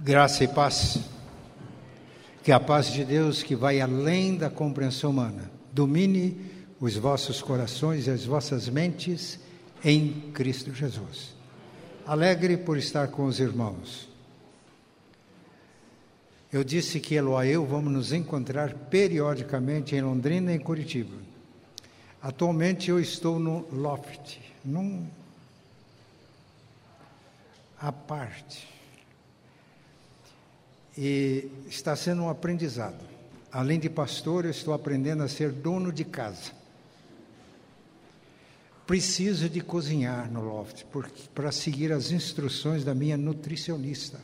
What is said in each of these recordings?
Graça e paz. Que a paz de Deus, que vai além da compreensão humana, domine os vossos corações e as vossas mentes em Cristo Jesus. Alegre por estar com os irmãos. Eu disse que Eloá e eu vamos nos encontrar periodicamente em Londrina e em Curitiba. Atualmente eu estou no Loft, num à parte e está sendo um aprendizado. Além de pastor, eu estou aprendendo a ser dono de casa. Preciso de cozinhar no loft para seguir as instruções da minha nutricionista.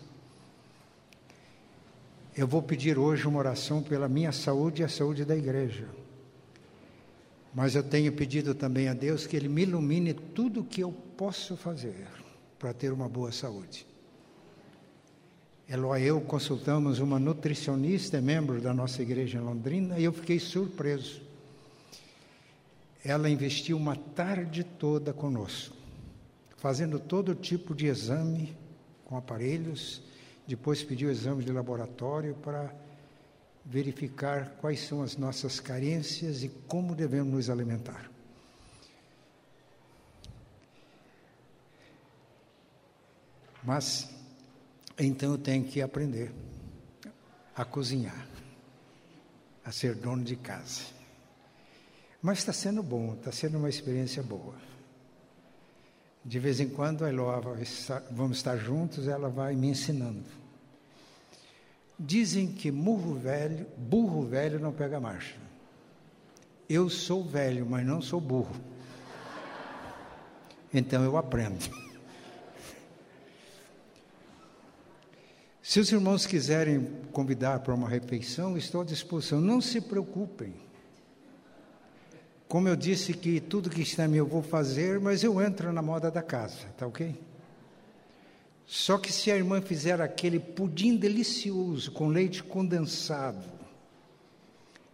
Eu vou pedir hoje uma oração pela minha saúde e a saúde da igreja. Mas eu tenho pedido também a Deus que Ele me ilumine tudo o que eu posso fazer para ter uma boa saúde. Eloy e eu consultamos uma nutricionista, membro da nossa igreja em Londrina, e eu fiquei surpreso. Ela investiu uma tarde toda conosco, fazendo todo tipo de exame com aparelhos, depois pediu exames de laboratório para verificar quais são as nossas carências e como devemos nos alimentar. Mas então eu tenho que aprender a cozinhar, a ser dono de casa. Mas está sendo bom, está sendo uma experiência boa. De vez em quando Eloá vamos estar juntos, ela vai me ensinando. Dizem que burro velho, burro velho não pega marcha. Eu sou velho, mas não sou burro. Então eu aprendo. Se os irmãos quiserem convidar para uma refeição, estou à disposição. Não se preocupem. Como eu disse que tudo que está em mim eu vou fazer, mas eu entro na moda da casa, tá ok? Só que se a irmã fizer aquele pudim delicioso com leite condensado,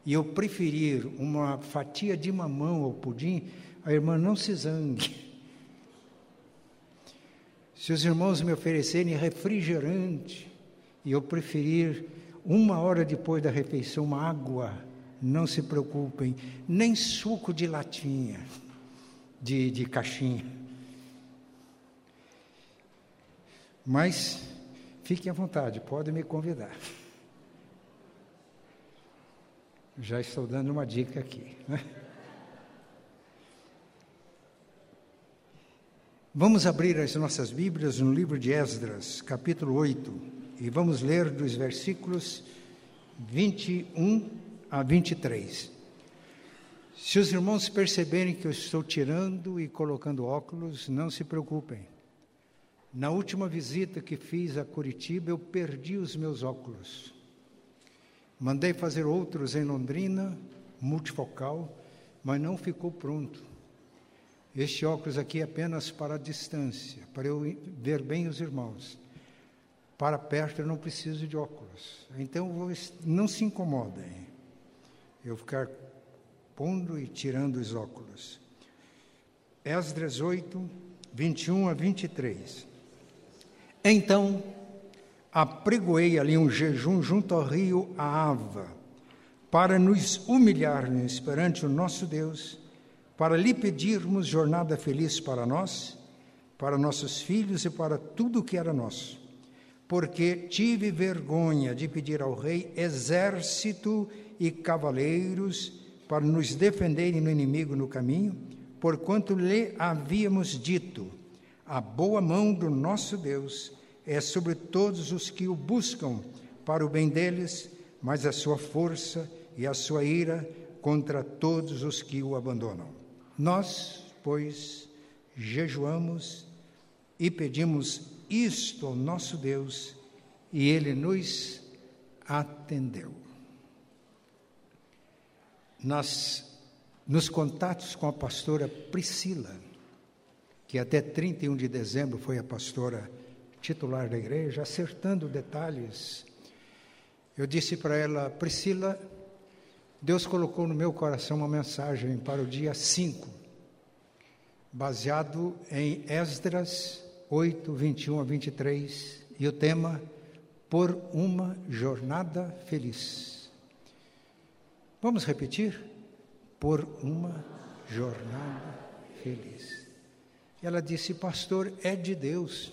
e eu preferir uma fatia de mamão ao pudim, a irmã não se zangue. Se os irmãos me oferecerem refrigerante, e eu preferir uma hora depois da refeição uma água, não se preocupem, nem suco de latinha, de, de caixinha. Mas fiquem à vontade, podem me convidar. Já estou dando uma dica aqui. Né? Vamos abrir as nossas Bíblias no livro de Esdras, capítulo 8. E vamos ler dos versículos 21 a 23. Se os irmãos perceberem que eu estou tirando e colocando óculos, não se preocupem. Na última visita que fiz a Curitiba, eu perdi os meus óculos. Mandei fazer outros em Londrina, multifocal, mas não ficou pronto. Este óculos aqui é apenas para a distância, para eu ver bem os irmãos. Para perto eu não preciso de óculos. Então não se incomodem. Eu ficar pondo e tirando os óculos. Esdras 8, 21 a 23. Então apregoei ali um jejum junto ao rio Ava, para nos humilharmos perante o nosso Deus, para lhe pedirmos jornada feliz para nós, para nossos filhos e para tudo o que era nosso porque tive vergonha de pedir ao rei exército e cavaleiros para nos defenderem no inimigo no caminho, porquanto lhe havíamos dito: a boa mão do nosso Deus é sobre todos os que o buscam para o bem deles, mas a sua força e a sua ira contra todos os que o abandonam. Nós, pois, jejuamos e pedimos isto ao nosso Deus e ele nos atendeu. Nós, nos contatos com a pastora Priscila, que até 31 de dezembro foi a pastora titular da igreja, acertando detalhes, eu disse para ela, Priscila, Deus colocou no meu coração uma mensagem para o dia 5, baseado em Esdras 8, 21 a 23, e o tema por uma jornada feliz. Vamos repetir? Por uma jornada feliz. Ela disse, pastor, é de Deus,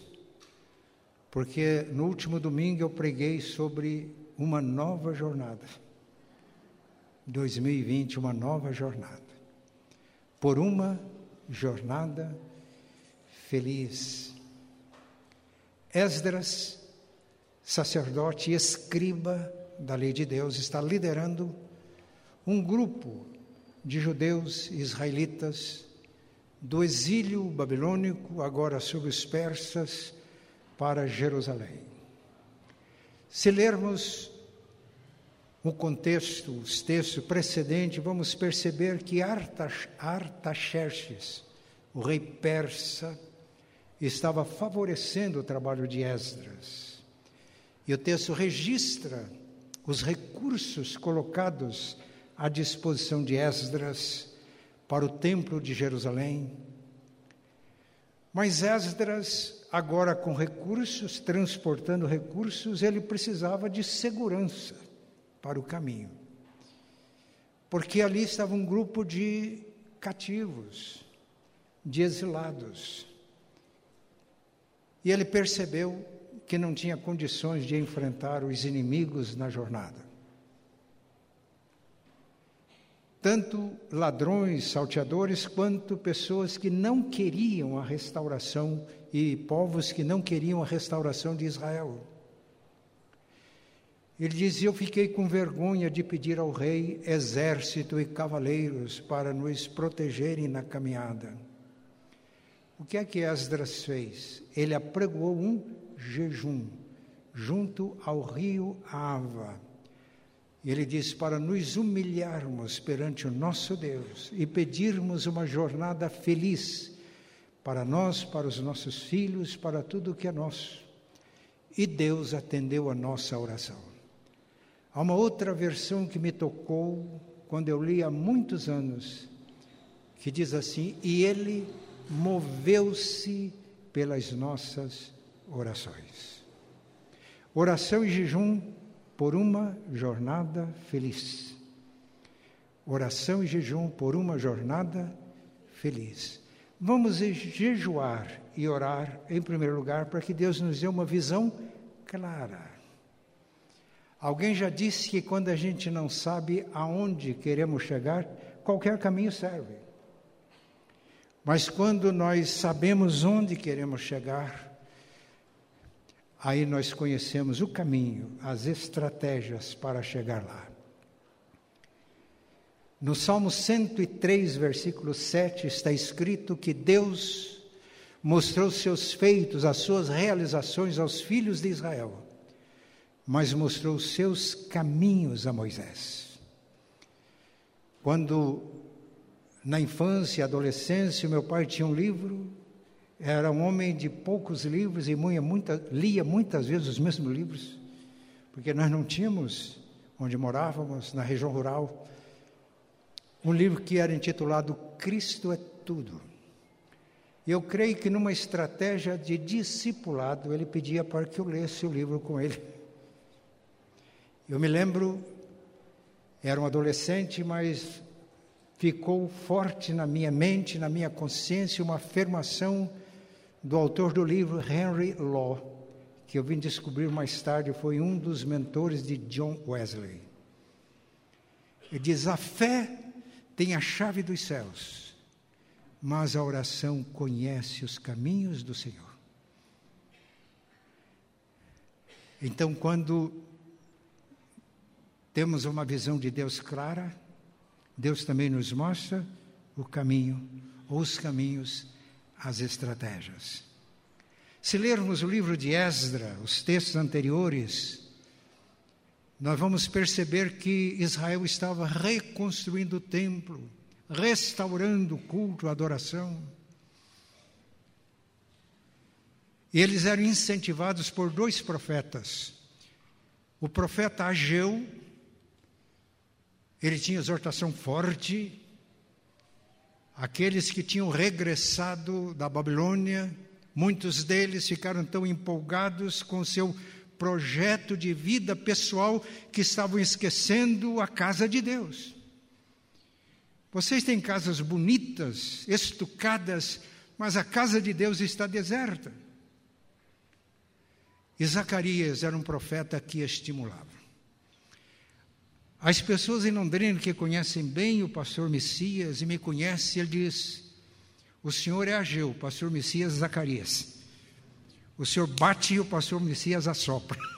porque no último domingo eu preguei sobre uma nova jornada. 2020, uma nova jornada. Por uma jornada feliz. Esdras, sacerdote e escriba da lei de Deus, está liderando um grupo de judeus israelitas do exílio babilônico, agora sob os persas, para Jerusalém. Se lermos o contexto, os textos precedentes, vamos perceber que Artaxerxes, o rei persa, estava favorecendo o trabalho de Esdras. E o texto registra os recursos colocados à disposição de Esdras para o templo de Jerusalém. Mas Esdras, agora com recursos, transportando recursos, ele precisava de segurança para o caminho. Porque ali estava um grupo de cativos, de exilados. E ele percebeu que não tinha condições de enfrentar os inimigos na jornada. Tanto ladrões, salteadores, quanto pessoas que não queriam a restauração e povos que não queriam a restauração de Israel. Ele dizia: Eu fiquei com vergonha de pedir ao rei exército e cavaleiros para nos protegerem na caminhada. O que é que Esdras fez? Ele apregoou um jejum junto ao rio Ava. Ele disse para nos humilharmos perante o nosso Deus e pedirmos uma jornada feliz para nós, para os nossos filhos, para tudo que é nosso. E Deus atendeu a nossa oração. Há uma outra versão que me tocou quando eu li há muitos anos, que diz assim: E ele moveu-se pelas nossas orações. Oração e jejum por uma jornada feliz. Oração e jejum por uma jornada feliz. Vamos jejuar e orar, em primeiro lugar, para que Deus nos dê uma visão clara. Alguém já disse que quando a gente não sabe aonde queremos chegar, qualquer caminho serve. Mas quando nós sabemos onde queremos chegar, aí nós conhecemos o caminho, as estratégias para chegar lá. No Salmo 103, versículo 7, está escrito que Deus mostrou seus feitos, as suas realizações aos filhos de Israel, mas mostrou seus caminhos a Moisés. Quando na infância adolescência, meu pai tinha um livro, era um homem de poucos livros e muita, lia muitas vezes os mesmos livros, porque nós não tínhamos, onde morávamos, na região rural, um livro que era intitulado Cristo é Tudo. Eu creio que numa estratégia de discipulado, ele pedia para que eu lesse o livro com ele. Eu me lembro, era um adolescente, mas ficou forte na minha mente, na minha consciência, uma afirmação do autor do livro, Henry Law, que eu vim descobrir mais tarde foi um dos mentores de John Wesley. Ele diz: a fé tem a chave dos céus, mas a oração conhece os caminhos do Senhor. Então, quando temos uma visão de Deus clara, Deus também nos mostra o caminho, ou os caminhos, as estratégias. Se lermos o livro de Esdra, os textos anteriores, nós vamos perceber que Israel estava reconstruindo o templo, restaurando o culto, a adoração. E eles eram incentivados por dois profetas. O profeta Ageu, ele tinha exortação forte. Aqueles que tinham regressado da Babilônia, muitos deles ficaram tão empolgados com seu projeto de vida pessoal que estavam esquecendo a casa de Deus. Vocês têm casas bonitas, estucadas, mas a casa de Deus está deserta. E Zacarias era um profeta que estimulava. As pessoas em Londrina que conhecem bem o pastor Messias e me conhecem, ele diz: O senhor é Ageu, o pastor Messias Zacarias. O senhor bate e o pastor Messias assopra.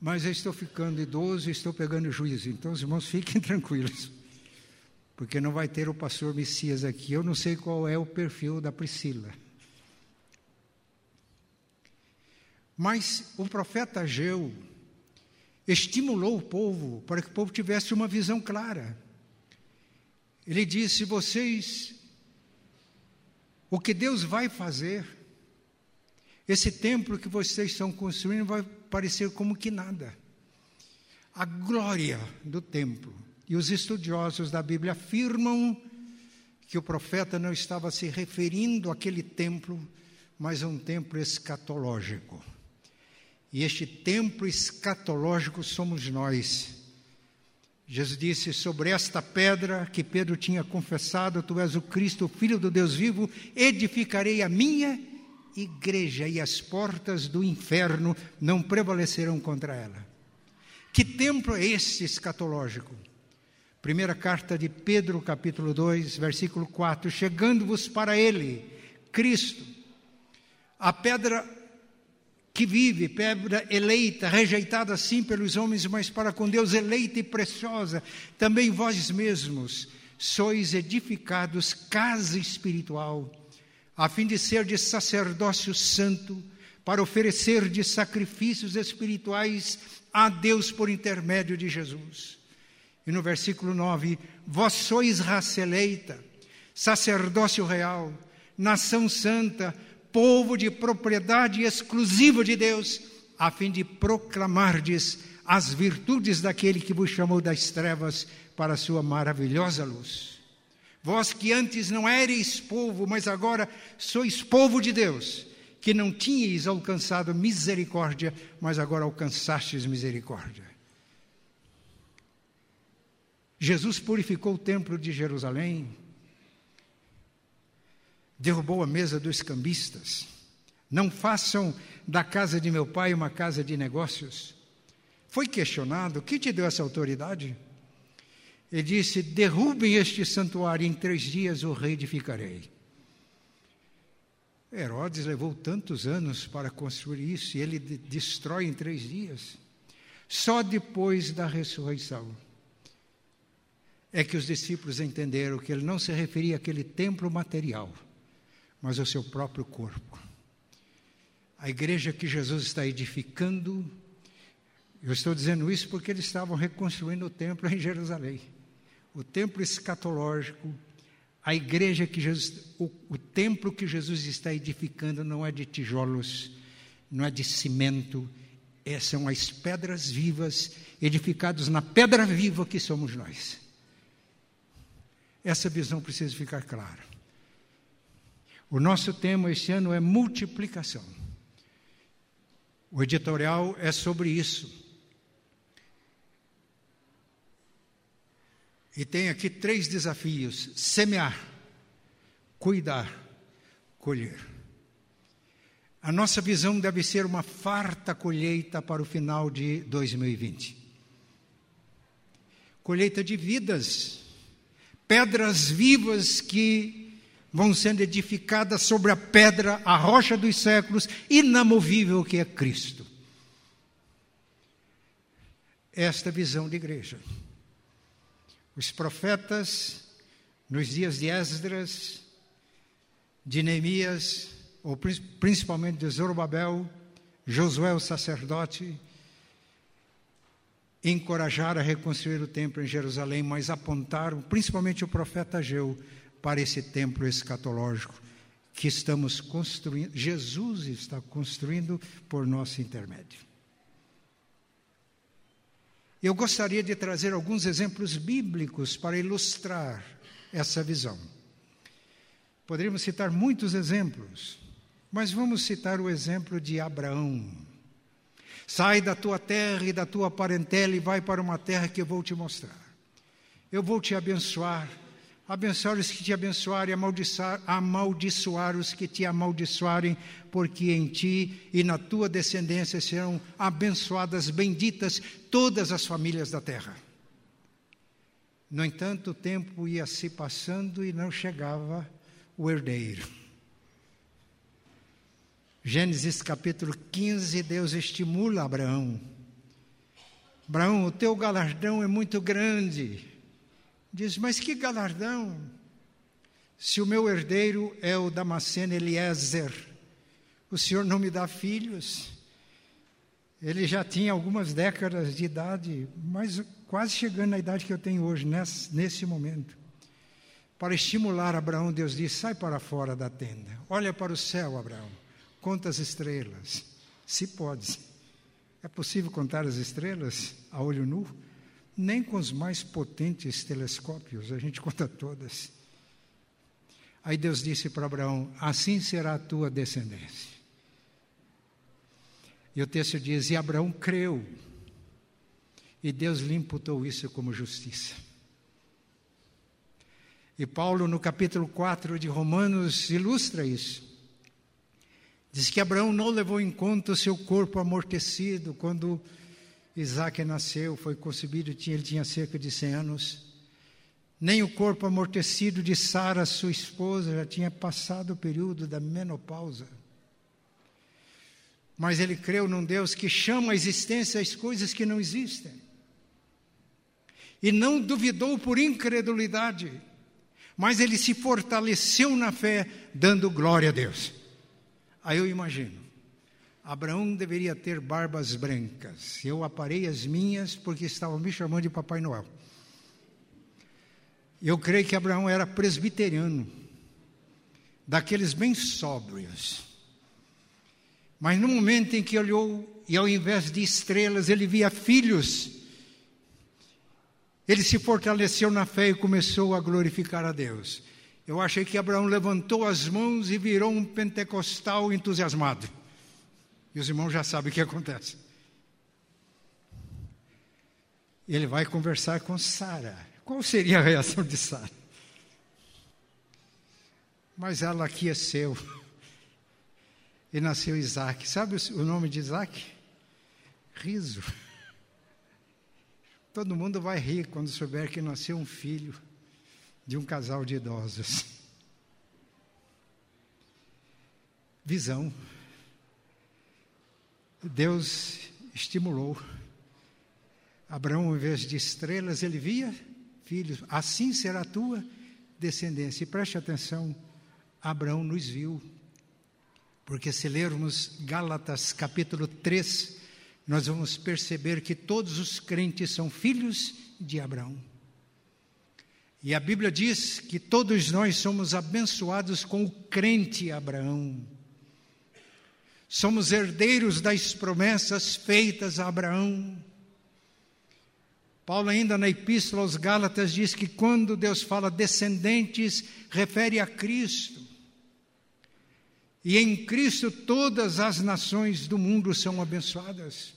Mas eu estou ficando idoso e estou pegando juízo, então os irmãos fiquem tranquilos, porque não vai ter o pastor Messias aqui. Eu não sei qual é o perfil da Priscila. Mas o profeta Ageu estimulou o povo para que o povo tivesse uma visão clara. Ele disse: vocês, o que Deus vai fazer, esse templo que vocês estão construindo vai parecer como que nada. A glória do templo. E os estudiosos da Bíblia afirmam que o profeta não estava se referindo àquele templo, mas a um templo escatológico. E este templo escatológico somos nós. Jesus disse: Sobre esta pedra que Pedro tinha confessado, Tu és o Cristo, Filho do Deus vivo, edificarei a minha igreja, e as portas do inferno não prevalecerão contra ela. Que templo é esse escatológico? Primeira carta de Pedro, capítulo 2, versículo 4: Chegando-vos para ele, Cristo, a pedra que vive, pedra eleita, rejeitada sim pelos homens, mas para com Deus eleita e preciosa, também vós mesmos sois edificados casa espiritual, a fim de ser de sacerdócio santo, para oferecer de sacrifícios espirituais a Deus por intermédio de Jesus. E no versículo 9: Vós sois raça eleita, sacerdócio real, nação santa, povo de propriedade exclusiva de Deus, a fim de proclamardes as virtudes daquele que vos chamou das trevas para a sua maravilhosa luz. Vós que antes não erais povo, mas agora sois povo de Deus, que não tinhais alcançado misericórdia, mas agora alcançastes misericórdia. Jesus purificou o templo de Jerusalém, derrubou a mesa dos cambistas. Não façam da casa de meu pai uma casa de negócios. Foi questionado: que te deu essa autoridade? Ele disse: derrubem este santuário, em três dias o reedificarei. Herodes levou tantos anos para construir isso e ele destrói em três dias. Só depois da ressurreição é que os discípulos entenderam que ele não se referia àquele templo material mas o seu próprio corpo. A igreja que Jesus está edificando, eu estou dizendo isso porque eles estavam reconstruindo o templo em Jerusalém. O templo escatológico, a igreja que Jesus, o, o templo que Jesus está edificando não é de tijolos, não é de cimento, é, são as pedras vivas, edificados na pedra viva que somos nós. Essa visão precisa ficar clara. O nosso tema este ano é multiplicação. O editorial é sobre isso. E tem aqui três desafios: semear, cuidar, colher. A nossa visão deve ser uma farta colheita para o final de 2020. Colheita de vidas, pedras vivas que vão sendo edificadas sobre a pedra, a rocha dos séculos, inamovível que é Cristo. Esta visão de igreja. Os profetas, nos dias de Esdras, de Neemias, ou principalmente de Zorobabel, Josué o sacerdote, encorajaram a reconstruir o templo em Jerusalém, mas apontaram, principalmente o profeta Ageu, para esse templo escatológico que estamos construindo, Jesus está construindo por nosso intermédio. Eu gostaria de trazer alguns exemplos bíblicos para ilustrar essa visão. Poderíamos citar muitos exemplos, Mas vamos citar o exemplo de Abraão. Sai da tua terra e da tua parentela e vai para uma terra que eu vou te mostrar. Eu vou te abençoar, abençoar os que te abençoarem, amaldiçoar, amaldiçoar os que te amaldiçoarem, porque em ti e na tua descendência serão abençoadas, benditas todas as famílias da terra. No entanto, o tempo ia se passando e não chegava o herdeiro. Gênesis capítulo 15, Deus estimula Abraão. Abraão, o teu galardão é muito grande. Diz, mas que galardão? Se o meu herdeiro é o Damasceno Eliezer, o senhor não me dá filhos? Ele já tinha algumas décadas de idade, mas quase chegando na idade que eu tenho hoje, nesse, nesse momento. Para estimular Abraão, Deus disse: sai para fora da tenda, olha para o céu, Abraão, conta as estrelas. Se pode. É possível contar as estrelas a olho nu? Nem com os mais potentes telescópios a gente conta todas. Aí Deus disse para Abraão: Assim será a tua descendência. E o texto diz: E Abraão creu e Deus lhe imputou isso como justiça. E Paulo, no capítulo 4 de Romanos, ilustra isso. Diz que Abraão não levou em conta o seu corpo amortecido quando Isaac nasceu, foi concebido, ele tinha cerca de 100 anos. Nem o corpo amortecido de Sara, sua esposa, já tinha passado o período da menopausa. Mas ele creu num Deus que chama a existência as coisas que não existem e não duvidou por incredulidade, mas ele se fortaleceu na fé, dando glória a Deus. Aí eu imagino, Abraão deveria ter barbas brancas, eu aparei as minhas porque estavam me chamando de Papai Noel. Eu creio que Abraão era presbiteriano, daqueles bem sóbrios. Mas no momento em que olhou, e ao invés de estrelas, ele via filhos, ele se fortaleceu na fé e começou a glorificar a Deus. Eu achei que Abraão levantou as mãos e virou um pentecostal entusiasmado. E os irmãos já sabem o que acontece. Ele vai conversar com Sara. Qual seria a reação de Sara? Mas ela aqueceu. E nasceu Isaac. Sabe o nome de Isaac? Riso. Todo mundo vai rir quando souber que nasceu um filho de um casal de idosos. Visão. Deus estimulou. Abraão, em vez de estrelas, ele via filhos. Assim será a tua descendência. E preste atenção, Abraão nos viu. Porque se lermos Gálatas capítulo 3, nós vamos perceber que todos os crentes são filhos de Abraão. E a Bíblia diz que todos nós somos abençoados com o crente Abraão. Somos herdeiros das promessas feitas a Abraão. Paulo, ainda na Epístola aos Gálatas, diz que quando Deus fala descendentes, refere a Cristo. E em Cristo todas as nações do mundo são abençoadas.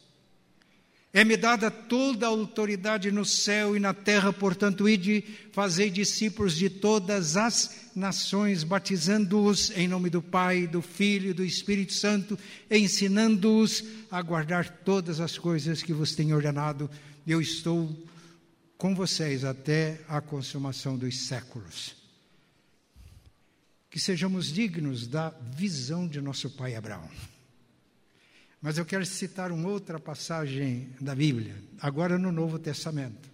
É-me dada toda a autoridade no céu e na terra, portanto, ide fazei discípulos de todas as nações, batizando-os em nome do Pai, do Filho e do Espírito Santo, ensinando-os a guardar todas as coisas que vos tenho ordenado. Eu estou com vocês até a consumação dos séculos que sejamos dignos da visão de nosso pai Abraão. Mas eu quero citar uma outra passagem da Bíblia, agora no Novo Testamento.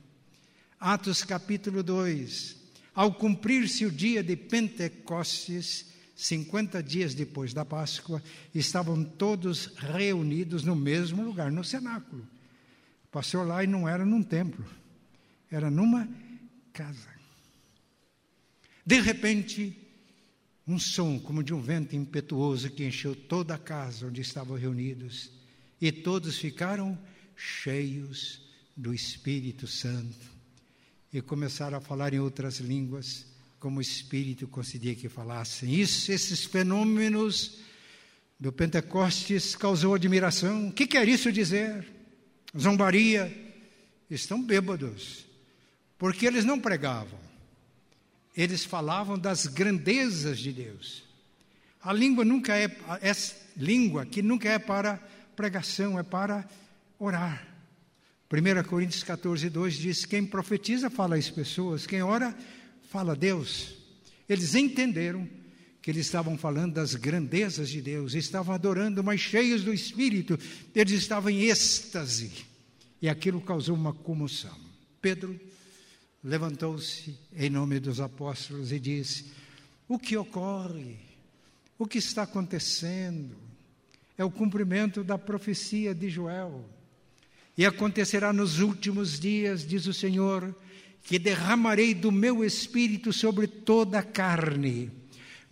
Atos capítulo 2. Ao cumprir-se o dia de Pentecostes, 50 dias depois da Páscoa, estavam todos reunidos no mesmo lugar, no cenáculo. Passou lá e não era num templo, era numa casa. De repente, um som como de um vento impetuoso que encheu toda a casa onde estavam reunidos, e todos ficaram cheios do Espírito Santo e começaram a falar em outras línguas, como o Espírito concedia que falassem. Isso, esses fenômenos do Pentecostes causou admiração. O que quer isso dizer? Zombaria. Estão bêbados, porque eles não pregavam, eles falavam das grandezas de Deus. A língua nunca é, é língua que nunca é para pregação, é para orar. 1 Coríntios 14, 2 diz: Quem profetiza fala às pessoas, quem ora fala a Deus. Eles entenderam que eles estavam falando das grandezas de Deus, estavam adorando, mas cheios do Espírito, eles estavam em êxtase, e aquilo causou uma comoção. Pedro levantou-se em nome dos apóstolos e disse: O que ocorre? O que está acontecendo? É o cumprimento da profecia de Joel. E acontecerá nos últimos dias, diz o Senhor, que derramarei do meu espírito sobre toda a carne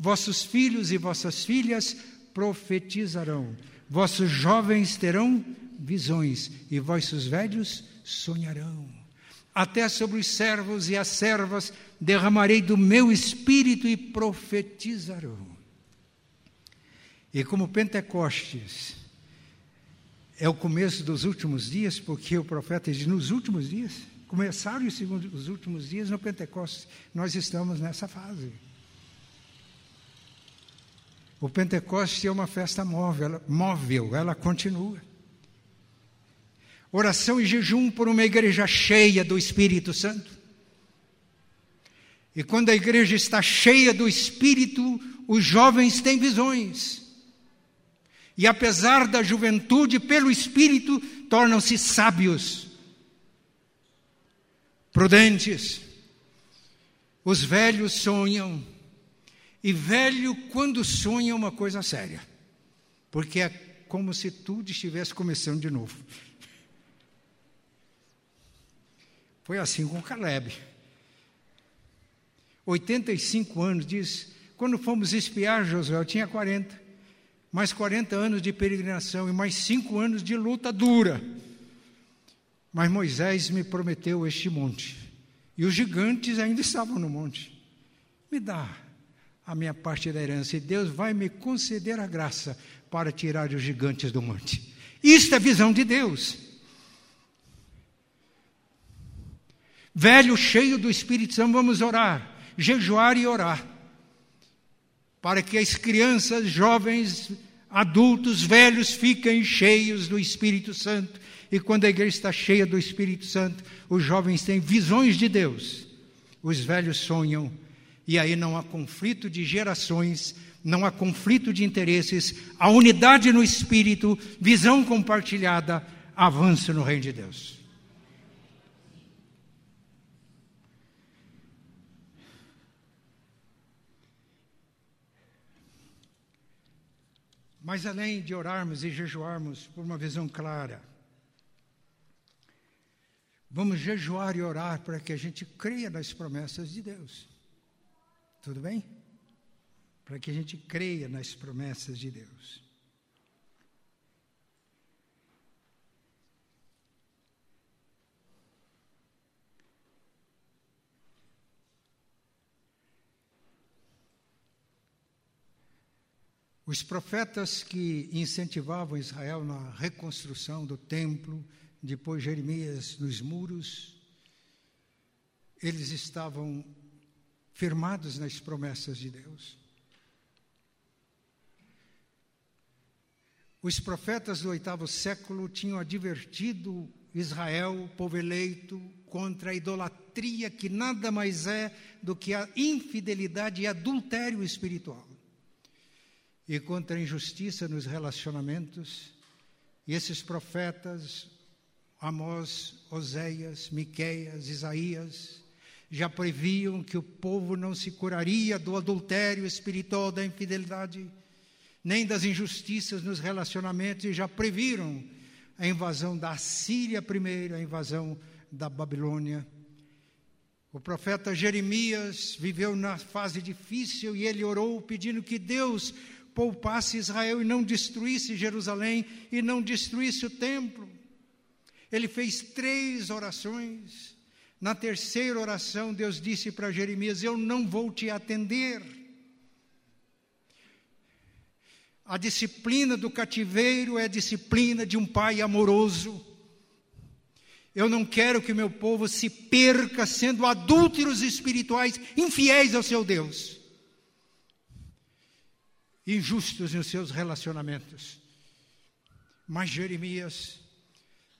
Vossos filhos e vossas filhas profetizarão, vossos jovens terão visões e vossos velhos sonharão. Até sobre os servos e as servas derramarei do meu espírito e profetizarão. E como Pentecostes é o começo dos últimos dias, porque o profeta diz nos últimos dias, começaram os últimos dias no Pentecostes, nós estamos nessa fase. O Pentecoste é uma festa móvel, móvel, ela continua. Oração e jejum por uma igreja cheia do Espírito Santo. E quando a igreja está cheia do Espírito, os jovens têm visões. E apesar da juventude, pelo Espírito, tornam-se sábios, prudentes. Os velhos sonham e velho, quando sonha, é uma coisa séria, porque é como se tudo estivesse começando de novo. Foi assim com Caleb. 85 anos, diz, quando fomos espiar Josué, eu tinha 40, mais 40 anos de peregrinação e mais 5 anos de luta dura. Mas Moisés me prometeu este monte, e os gigantes ainda estavam no monte. Me dá a minha parte da herança e Deus vai me conceder a graça para tirar os gigantes do monte. Isto é visão de Deus. Velho, cheio do Espírito Santo, vamos orar, jejuar e orar, para que as crianças, jovens, adultos, velhos fiquem cheios do Espírito Santo. E quando a igreja está cheia do Espírito Santo, os jovens têm visões de Deus, os velhos sonham e aí não há conflito de gerações, não há conflito de interesses, a unidade no espírito, visão compartilhada, avanço no reino de Deus. Mas além de orarmos e jejuarmos por uma visão clara, vamos jejuar e orar para que a gente creia nas promessas de Deus. Tudo bem? Para que a gente creia nas promessas de Deus. Os profetas que incentivavam Israel na reconstrução do templo, depois Jeremias nos muros, eles estavam firmados nas promessas de Deus. Os profetas do oitavo século tinham advertido Israel, povo eleito, contra a idolatria que nada mais é do que a infidelidade e adultério espiritual. E contra a injustiça nos relacionamentos. E esses profetas, Amós, Oséias, Miqueias, Isaías, já previam que o povo não se curaria do adultério espiritual, da infidelidade, nem das injustiças nos relacionamentos, e já previram a invasão da Síria primeiro, a invasão da Babilônia. O profeta Jeremias viveu na fase difícil e ele orou pedindo que Deus poupasse Israel e não destruísse Jerusalém e não destruísse o templo. Ele fez três orações. Na terceira oração, Deus disse para Jeremias: Eu não vou te atender. A disciplina do cativeiro é a disciplina de um pai amoroso. Eu não quero que meu povo se perca sendo adúlteros espirituais, infiéis ao seu Deus, injustos nos seus relacionamentos. Mas Jeremias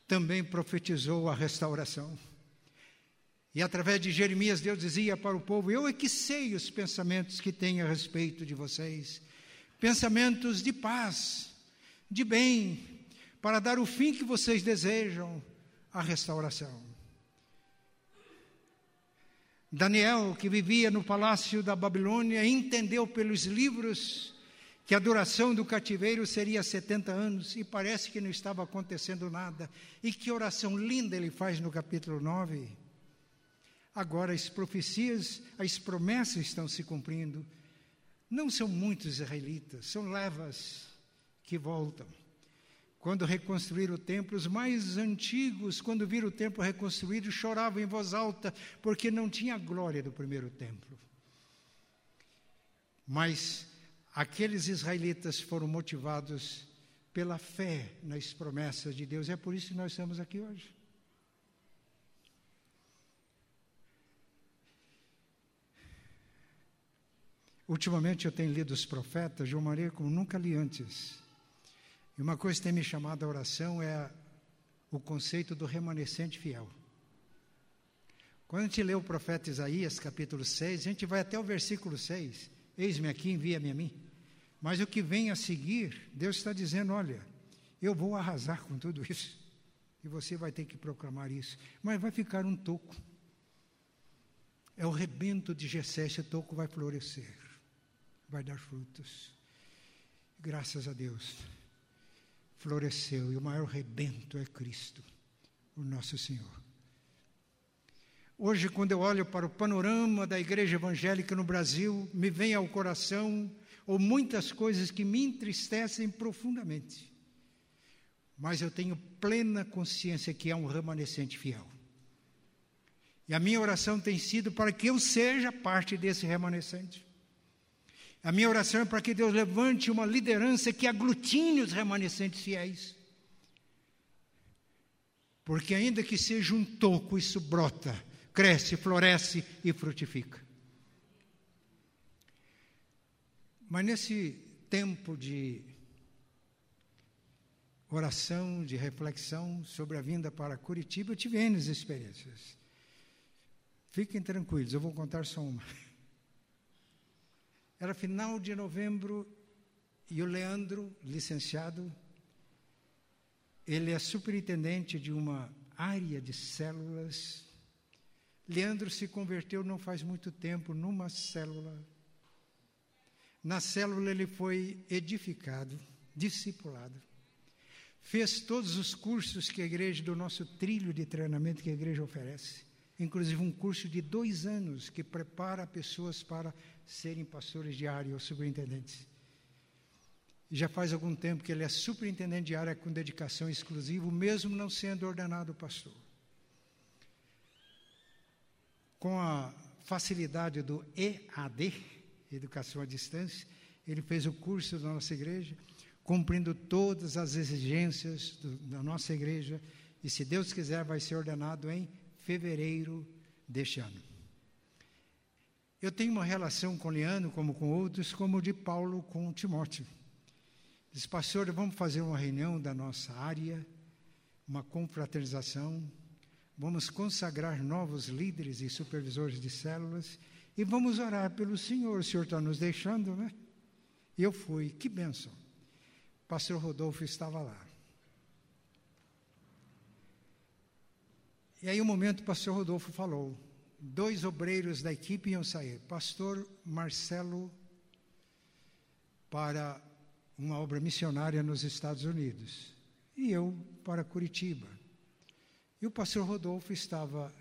também profetizou a restauração. E através de Jeremias, Deus dizia para o povo: Eu é que sei os pensamentos que tenho a respeito de vocês, pensamentos de paz, de bem, para dar o fim que vocês desejam, a restauração. Daniel, que vivia no palácio da Babilônia, entendeu pelos livros que a duração do cativeiro seria 70 anos, e parece que não estava acontecendo nada. E que oração linda ele faz no capítulo 9. Agora as profecias, as promessas estão se cumprindo. Não são muitos israelitas, são levas que voltam. Quando reconstruíram o templo, os mais antigos, quando viram o templo reconstruído, choravam em voz alta, porque não tinha a glória do primeiro templo. Mas aqueles israelitas foram motivados pela fé nas promessas de Deus. É por isso que nós estamos aqui hoje. Ultimamente eu tenho lido os profetas uma maneira como nunca li antes. E uma coisa que tem me chamado a oração é o conceito do remanescente fiel. Quando a gente lê o profeta Isaías, capítulo 6, a gente vai até o versículo 6. Eis-me aqui, envia-me a mim. Mas o que vem a seguir, Deus está dizendo: olha, eu vou arrasar com tudo isso. E você vai ter que proclamar isso. Mas vai ficar um toco. É o rebento de Jessé, esse toco vai florescer vai dar frutos. Graças a Deus, floresceu e o maior rebento é Cristo, o nosso Senhor. Hoje, quando eu olho para o panorama da igreja evangélica no Brasil, me vem ao coração ou muitas coisas que me entristecem profundamente. Mas eu tenho plena consciência que é um remanescente fiel. E a minha oração tem sido para que eu seja parte desse remanescente. A minha oração é para que Deus levante uma liderança que aglutine os remanescentes fiéis. Porque, ainda que seja um toco, isso brota, cresce, floresce e frutifica. Mas nesse tempo de oração, de reflexão sobre a vinda para Curitiba, eu tive N experiências. Fiquem tranquilos, eu vou contar só uma. Era final de novembro e o Leandro, licenciado, ele é superintendente de uma área de células. Leandro se converteu não faz muito tempo numa célula. Na célula ele foi edificado, discipulado. Fez todos os cursos que a igreja, do nosso trilho de treinamento que a igreja oferece. Inclusive um curso de dois anos que prepara pessoas para serem pastores de área ou superintendentes. Já faz algum tempo que ele é superintendente de área com dedicação exclusiva, mesmo não sendo ordenado pastor. Com a facilidade do EAD, Educação à Distância, ele fez o curso da nossa igreja, cumprindo todas as exigências do, da nossa igreja, e se Deus quiser, vai ser ordenado em fevereiro deste ano. Eu tenho uma relação com Leandro, como com outros, como de Paulo com Timóteo. Diz, pastor, vamos fazer uma reunião da nossa área, uma confraternização, vamos consagrar novos líderes e supervisores de células e vamos orar pelo Senhor. O Senhor está nos deixando, né? E eu fui, que bênção. Pastor Rodolfo estava lá. E aí, um momento, o pastor Rodolfo falou: dois obreiros da equipe iam sair. Pastor Marcelo para uma obra missionária nos Estados Unidos e eu para Curitiba. E o pastor Rodolfo estava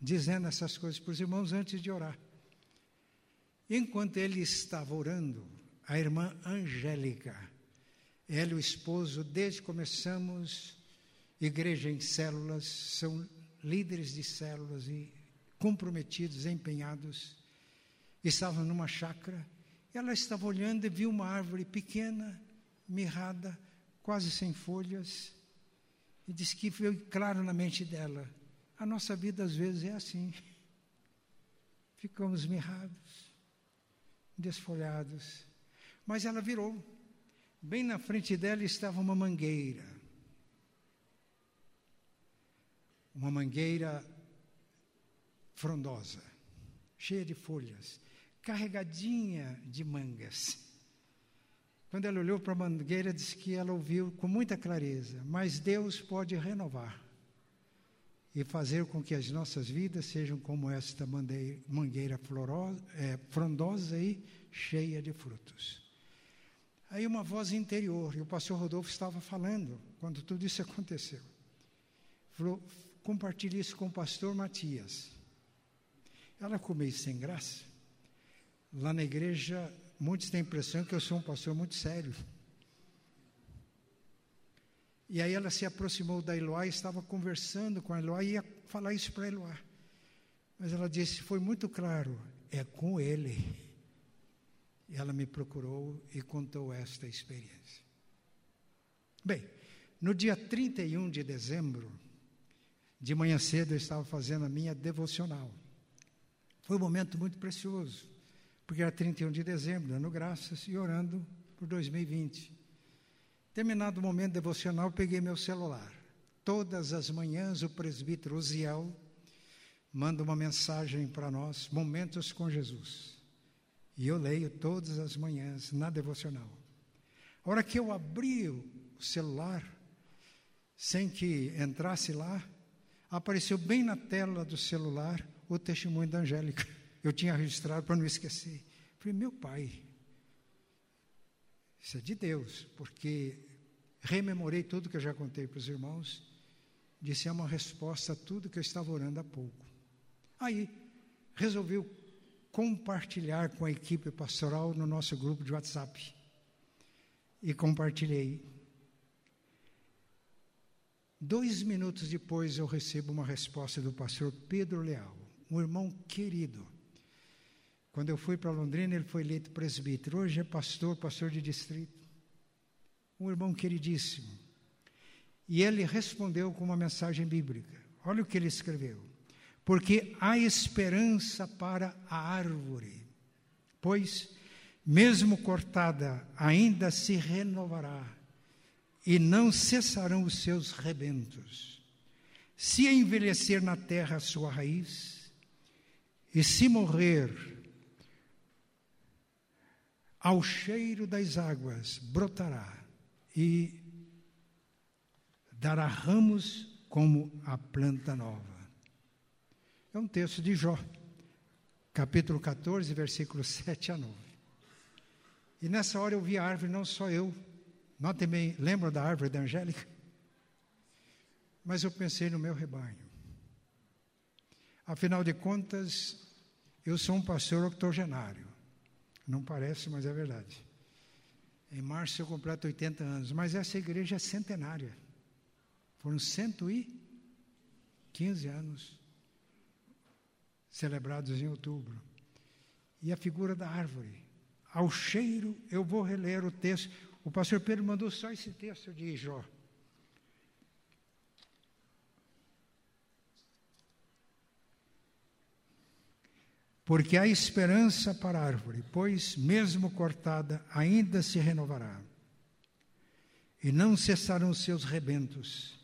dizendo essas coisas para os irmãos antes de orar. Enquanto ele estava orando, a irmã Angélica, ela e o esposo, desde que começamos igreja em células, são líderes de células e comprometidos, empenhados. Estavam numa chácara. Ela estava olhando e viu uma árvore pequena mirrada, quase sem folhas, e disse que veio claro na mente dela: a nossa vida às vezes é assim. Ficamos mirrados, desfolhados. Mas ela virou. Bem na frente dela estava uma mangueira. Uma mangueira frondosa, cheia de folhas, carregadinha de mangas. Quando ela olhou para a mangueira, disse que ela ouviu com muita clareza: Mas Deus pode renovar e fazer com que as nossas vidas sejam como esta mangueira é, frondosa e cheia de frutos. Aí uma voz interior, e o pastor Rodolfo estava falando quando tudo isso aconteceu. Falou: compartilhe isso com o pastor Matias. Ela meio sem graça. Lá na igreja, muitos têm a impressão que eu sou um pastor muito sério. E aí ela se aproximou da Eloá e estava conversando com a Eloá e ia falar isso para Eloá. Mas ela disse: foi muito claro, é com ele. E ela me procurou e contou esta experiência. Bem, no dia 31 de dezembro, de manhã cedo eu estava fazendo a minha devocional. Foi um momento muito precioso, porque era 31 de dezembro, dando graças e orando por 2020. Terminado o momento devocional, peguei meu celular. Todas as manhãs o presbítero Uziel manda uma mensagem para nós, Momentos com Jesus. E eu leio todas as manhãs na devocional. A hora que eu abri o celular, sem que entrasse lá, apareceu bem na tela do celular o testemunho da Angélica. Eu tinha registrado para não esquecer. Falei, meu pai, isso é de Deus, porque rememorei tudo que eu já contei para os irmãos, disse é uma resposta a tudo que eu estava orando há pouco. Aí, resolveu compartilhar com a equipe pastoral no nosso grupo de WhatsApp. E compartilhei. Dois minutos depois eu recebo uma resposta do pastor Pedro Leal um irmão querido. Quando eu fui para Londrina, ele foi eleito presbítero. Hoje é pastor, pastor de distrito. Um irmão queridíssimo. E ele respondeu com uma mensagem bíblica. Olha o que ele escreveu. Porque há esperança para a árvore, pois, mesmo cortada, ainda se renovará, e não cessarão os seus rebentos. Se envelhecer na terra a sua raiz, e se morrer, ao cheiro das águas brotará e dará ramos como a planta nova. É um texto de Jó, capítulo 14, versículos 7 a 9. E nessa hora eu vi a árvore, não só eu, notem bem, lembram da árvore da Angélica? Mas eu pensei no meu rebanho. Afinal de contas, eu sou um pastor octogenário. Não parece, mas é verdade. Em março eu completo 80 anos, mas essa igreja é centenária. Foram 115 anos celebrados em outubro. E a figura da árvore. Ao cheiro, eu vou reler o texto. O pastor Pedro mandou só esse texto de Jó. Porque há esperança para a árvore, pois, mesmo cortada, ainda se renovará. E não cessarão seus rebentos.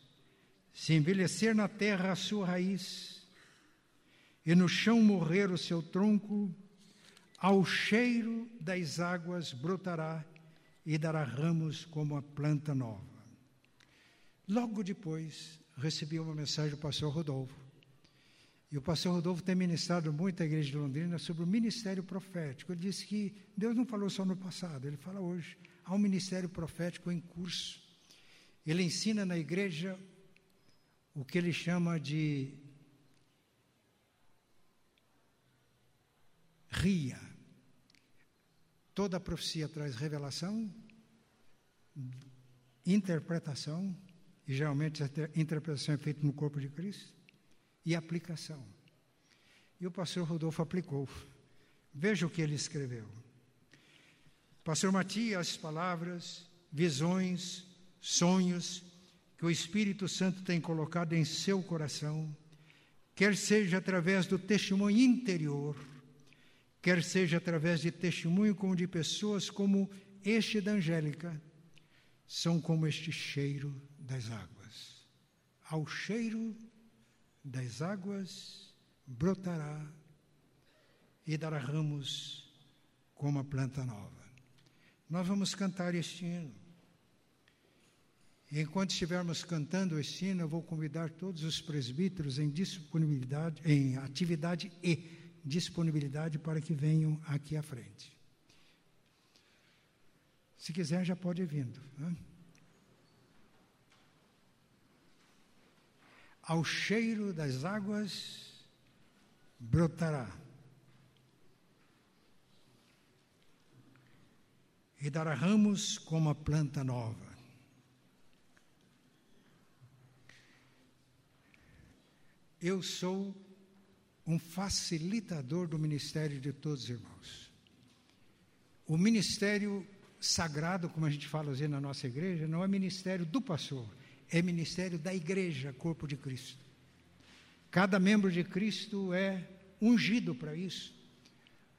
Se envelhecer na terra a sua raiz, e no chão morrer o seu tronco, ao cheiro das águas brotará e dará ramos como a planta nova. Logo depois, recebi uma mensagem do pastor Rodolfo e o pastor Rodolfo tem ministrado muito à igreja de Londrina sobre o ministério profético. Ele disse que Deus não falou só no passado, ele fala hoje. Há um ministério profético em curso. Ele ensina na igreja o que ele chama de ria. Toda a profecia traz revelação, interpretação, e geralmente a interpretação é feita no corpo de Cristo e aplicação. E o pastor Rodolfo aplicou. Veja o que ele escreveu. Pastor Matias, as palavras visões, sonhos que o Espírito Santo tem colocado em seu coração, quer seja através do testemunho interior, quer seja através de testemunho como de pessoas como este da Angélica, são como este cheiro das águas. Ao cheiro das águas brotará e dará ramos como a planta nova. Nós vamos cantar este hino. Enquanto estivermos cantando este hino, eu vou convidar todos os presbíteros em disponibilidade, em atividade e disponibilidade para que venham aqui à frente. Se quiser, já pode ir vindo. Né? Ao cheiro das águas brotará e dará ramos como a planta nova. Eu sou um facilitador do ministério de todos os irmãos. O ministério sagrado, como a gente fala assim na nossa igreja, não é ministério do pastor, é ministério da igreja, corpo de Cristo. Cada membro de Cristo é ungido para isso.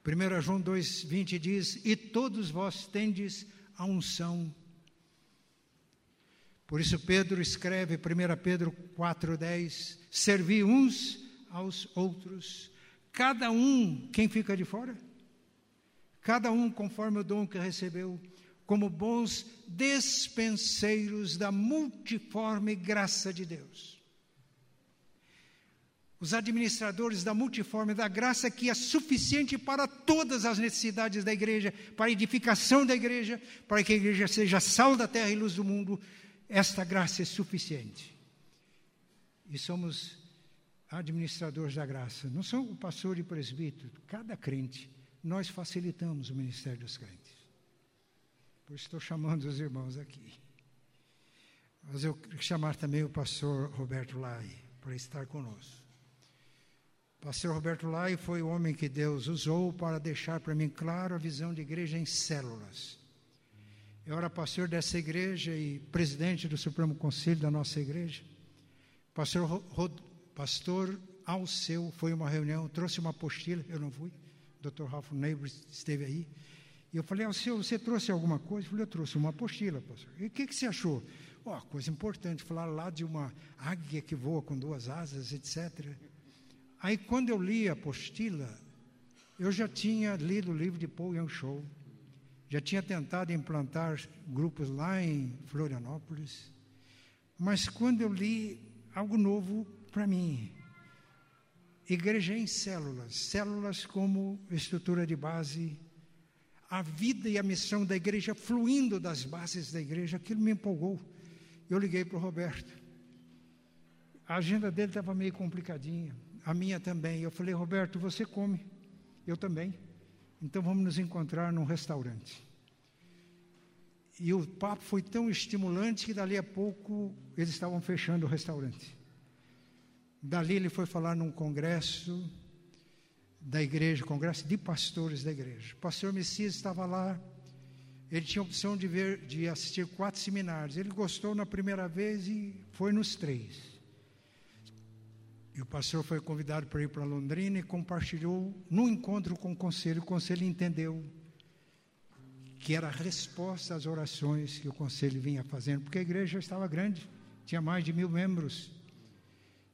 1 João 2,20 diz: E todos vós tendes a unção. Por isso, Pedro escreve, 1 Pedro 4,10: Servi uns aos outros, cada um, quem fica de fora? Cada um conforme o dom que recebeu, como bons despenseiros da multiforme graça de Deus os administradores da multiforme da graça que é suficiente para todas as necessidades da igreja, para a edificação da igreja, para que a igreja seja sal da terra e luz do mundo. Esta graça é suficiente. E somos administradores da graça. Não são o pastor e presbítero, cada crente. Nós facilitamos o ministério dos crentes. Por isso estou chamando os irmãos aqui. Mas eu quero chamar também o pastor Roberto Lai para estar conosco. Pastor Roberto Lai foi o homem que Deus usou para deixar para mim claro a visão de igreja em células. Eu era pastor dessa igreja e presidente do Supremo Conselho da nossa igreja. Pastor, Rod, pastor Alceu foi uma reunião, trouxe uma apostila, eu não fui, o Dr. Ralph Neighbor esteve aí. E eu falei, Alceu, você trouxe alguma coisa? Eu falei, eu trouxe uma apostila, pastor. E o que, que você achou? Oh, coisa importante, falar lá de uma águia que voa com duas asas, etc. Aí, quando eu li a apostila, eu já tinha lido o livro de Paul Young Show, já tinha tentado implantar grupos lá em Florianópolis, mas quando eu li algo novo para mim, igreja em células, células como estrutura de base, a vida e a missão da igreja fluindo das bases da igreja, aquilo me empolgou. Eu liguei para o Roberto. A agenda dele estava meio complicadinha a minha também. Eu falei, Roberto, você come, eu também. Então vamos nos encontrar num restaurante. E o papo foi tão estimulante que dali a pouco eles estavam fechando o restaurante. Dali ele foi falar num congresso da igreja, congresso de pastores da igreja. O pastor Messias estava lá, ele tinha a opção de ver, de assistir quatro seminários. Ele gostou na primeira vez e foi nos três. E o pastor foi convidado para ir para Londrina e compartilhou no encontro com o conselho. O conselho entendeu que era a resposta às orações que o conselho vinha fazendo, porque a igreja estava grande, tinha mais de mil membros.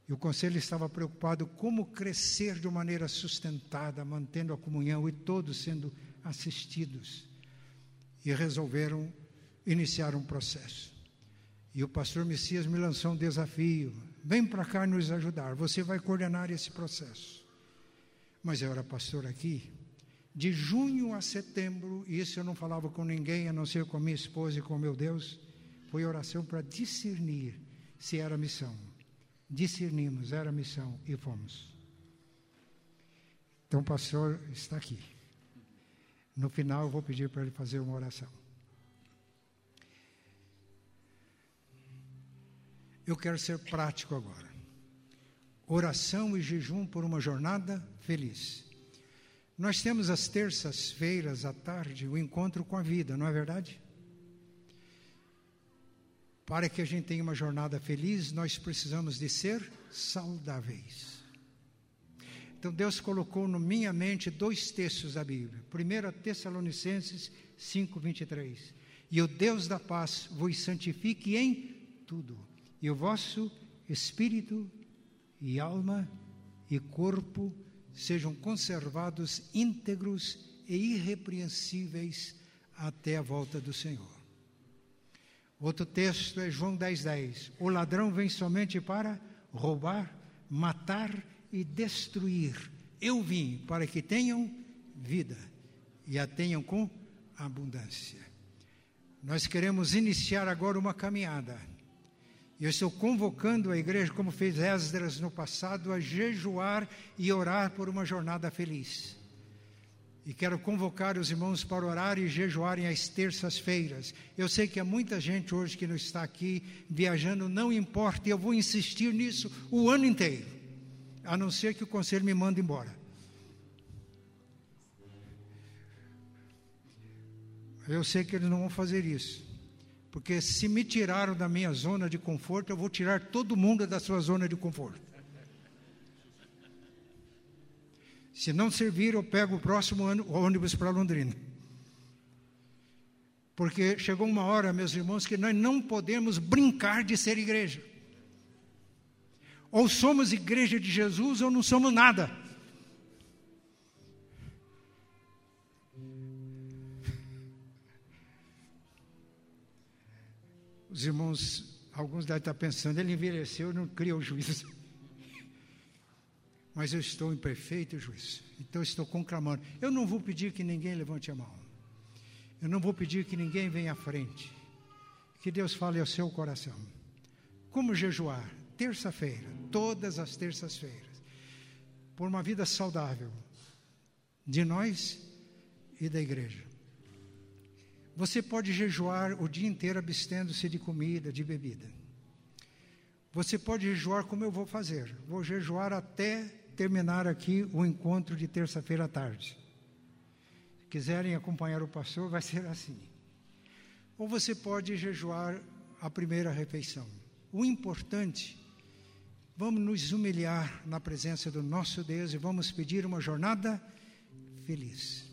E o conselho estava preocupado como crescer de maneira sustentada, mantendo a comunhão e todos sendo assistidos. E resolveram iniciar um processo. E o pastor Messias me lançou um desafio vem para cá nos ajudar, você vai coordenar esse processo. Mas eu era pastor aqui, de junho a setembro, e isso eu não falava com ninguém, a não ser com minha esposa e com meu Deus, foi oração para discernir se era missão. Discernimos, era missão e fomos. Então o pastor está aqui. No final eu vou pedir para ele fazer uma oração. Eu quero ser prático agora. Oração e jejum por uma jornada feliz. Nós temos às terças-feiras à tarde o encontro com a vida, não é verdade? Para que a gente tenha uma jornada feliz, nós precisamos de ser saudáveis. Então Deus colocou na minha mente dois textos da Bíblia. Primeiro, Tessalonicenses 5, 23. E o Deus da paz vos santifique em tudo, e o vosso espírito e alma e corpo sejam conservados íntegros e irrepreensíveis até a volta do Senhor. Outro texto é João 10,10. 10. O ladrão vem somente para roubar, matar e destruir. Eu vim para que tenham vida e a tenham com abundância. Nós queremos iniciar agora uma caminhada. Eu estou convocando a igreja, como fez Esdras no passado, a jejuar e orar por uma jornada feliz. E quero convocar os irmãos para orar e jejuarem às terças-feiras. Eu sei que há muita gente hoje que não está aqui viajando, não importa, eu vou insistir nisso o ano inteiro, a não ser que o conselho me mande embora. Eu sei que eles não vão fazer isso, porque se me tiraram da minha zona de conforto, eu vou tirar todo mundo da sua zona de conforto. Se não servir, eu pego o próximo ônibus para Londrina. Porque chegou uma hora, meus irmãos, que nós não podemos brincar de ser igreja. Ou somos igreja de Jesus ou não somos nada. Os irmãos, alguns devem estar pensando, ele envelheceu, não criou juízo mas eu estou em perfeito juízo. Então estou conclamando. Eu não vou pedir que ninguém levante a mão. Eu não vou pedir que ninguém venha à frente. Que Deus fale ao seu coração. Como jejuar? Terça-feira, todas as terças-feiras, por uma vida saudável de nós e da igreja. Você pode jejuar o dia inteiro abstendo-se de comida, de bebida. Você pode jejuar como eu vou fazer. Vou jejuar até terminar aqui o encontro de terça-feira à tarde. Se quiserem acompanhar o pastor, vai ser assim. Ou você pode jejuar a primeira refeição. O importante, vamos nos humilhar na presença do nosso Deus e vamos pedir uma jornada feliz.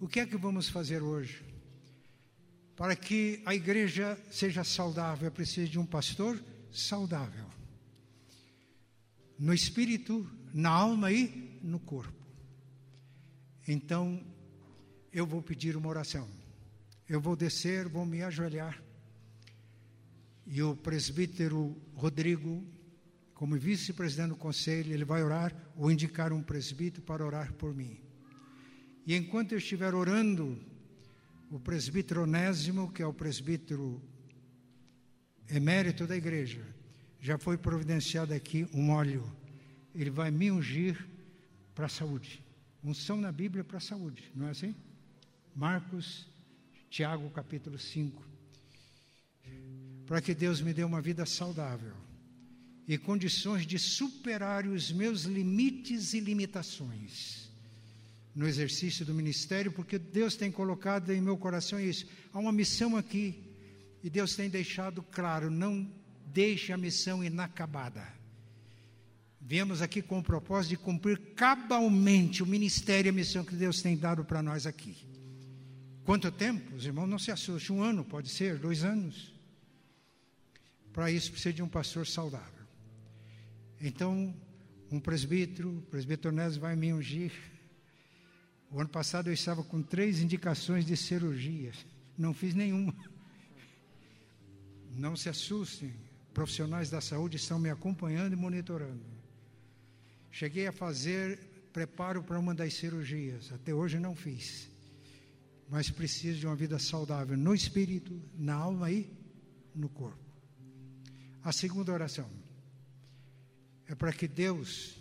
O que é que vamos fazer hoje? Para que a igreja seja saudável, preciso de um pastor saudável. No espírito, na alma e no corpo. Então, eu vou pedir uma oração. Eu vou descer, vou me ajoelhar. E o presbítero Rodrigo, como vice-presidente do conselho, ele vai orar ou indicar um presbítero para orar por mim. E enquanto eu estiver orando, o presbítero Onésimo, que é o presbítero emérito da igreja, já foi providenciado aqui um óleo ele vai me ungir para a saúde. Unção na Bíblia para a saúde, não é assim? Marcos, Tiago, capítulo 5. Para que Deus me dê uma vida saudável e condições de superar os meus limites e limitações no exercício do ministério, porque Deus tem colocado em meu coração isso. Há uma missão aqui e Deus tem deixado claro: não deixe a missão inacabada. Viemos aqui com o propósito de cumprir cabalmente o ministério e a missão que Deus tem dado para nós aqui. Quanto tempo? Os irmãos não se assustem. Um ano, pode ser, dois anos. Para isso precisa de um pastor saudável. Então, um presbítero, o presbítero Nésio vai me ungir. O ano passado eu estava com três indicações de cirurgia. Não fiz nenhuma. Não se assustem. Profissionais da saúde estão me acompanhando e monitorando. Cheguei a fazer preparo para uma das cirurgias, até hoje não fiz. Mas preciso de uma vida saudável no espírito, na alma e no corpo. A segunda oração é para que Deus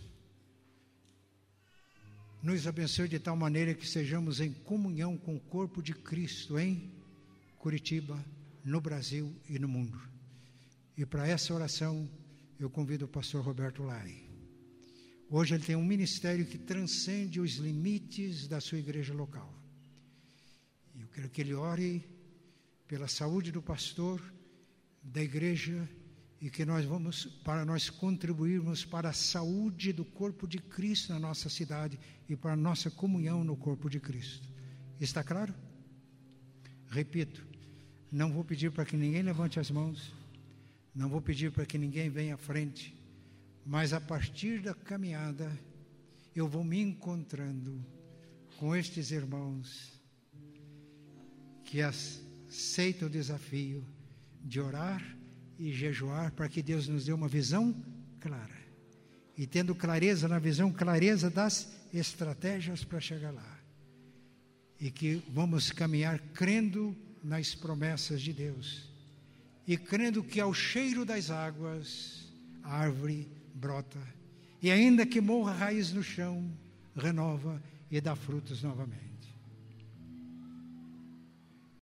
nos abençoe de tal maneira que sejamos em comunhão com o corpo de Cristo em Curitiba, no Brasil e no mundo. E para essa oração, eu convido o pastor Roberto Lai. Hoje ele tem um ministério que transcende os limites da sua igreja local. Eu quero que ele ore pela saúde do pastor, da igreja e que nós vamos para nós contribuirmos para a saúde do corpo de Cristo na nossa cidade e para a nossa comunhão no corpo de Cristo. Está claro? Repito, não vou pedir para que ninguém levante as mãos, não vou pedir para que ninguém venha à frente, mas a partir da caminhada eu vou me encontrando com estes irmãos que aceitam o desafio de orar e jejuar para que Deus nos dê uma visão clara. E tendo clareza na visão, clareza das estratégias para chegar lá. E que vamos caminhar crendo nas promessas de Deus. E crendo que ao cheiro das águas, a árvore brota. E ainda que morra a raiz no chão, renova e dá frutos novamente.